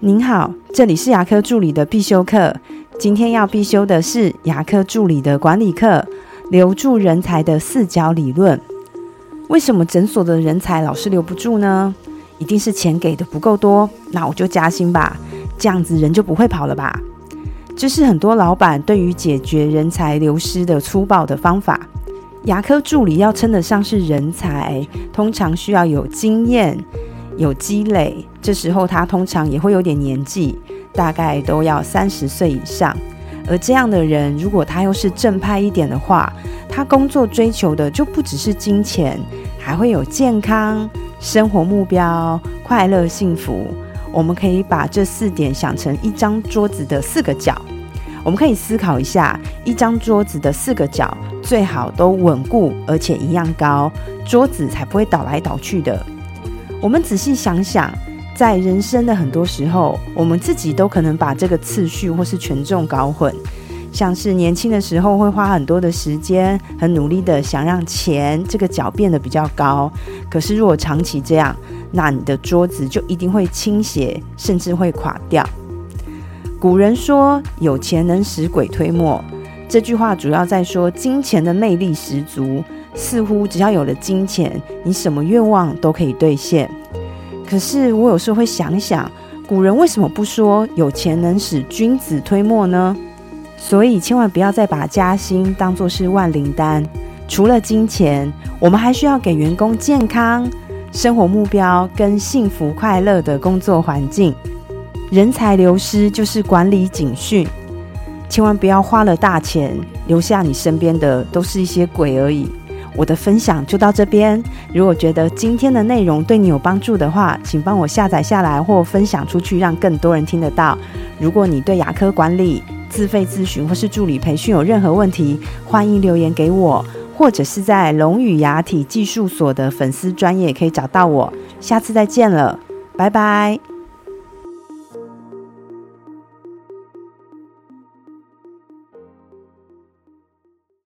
您好，这里是牙科助理的必修课。今天要必修的是牙科助理的管理课，留住人才的四角理论。为什么诊所的人才老是留不住呢？一定是钱给的不够多，那我就加薪吧，这样子人就不会跑了吧？这是很多老板对于解决人才流失的粗暴的方法。牙科助理要称得上是人才，通常需要有经验。有积累，这时候他通常也会有点年纪，大概都要三十岁以上。而这样的人，如果他又是正派一点的话，他工作追求的就不只是金钱，还会有健康、生活目标、快乐、幸福。我们可以把这四点想成一张桌子的四个角。我们可以思考一下，一张桌子的四个角最好都稳固，而且一样高，桌子才不会倒来倒去的。我们仔细想想，在人生的很多时候，我们自己都可能把这个次序或是权重搞混。像是年轻的时候会花很多的时间，很努力的想让钱这个角变得比较高。可是如果长期这样，那你的桌子就一定会倾斜，甚至会垮掉。古人说“有钱能使鬼推磨”，这句话主要在说金钱的魅力十足。似乎只要有了金钱，你什么愿望都可以兑现。可是我有时候会想想，古人为什么不说有钱能使君子推磨呢？所以千万不要再把加薪当作是万灵丹。除了金钱，我们还需要给员工健康、生活目标跟幸福快乐的工作环境。人才流失就是管理警讯，千万不要花了大钱，留下你身边的都是一些鬼而已。我的分享就到这边。如果觉得今天的内容对你有帮助的话，请帮我下载下来或分享出去，让更多人听得到。如果你对牙科管理、自费咨询或是助理培训有任何问题，欢迎留言给我，或者是在龙语牙体技术所的粉丝专业可以找到我。下次再见了，拜拜。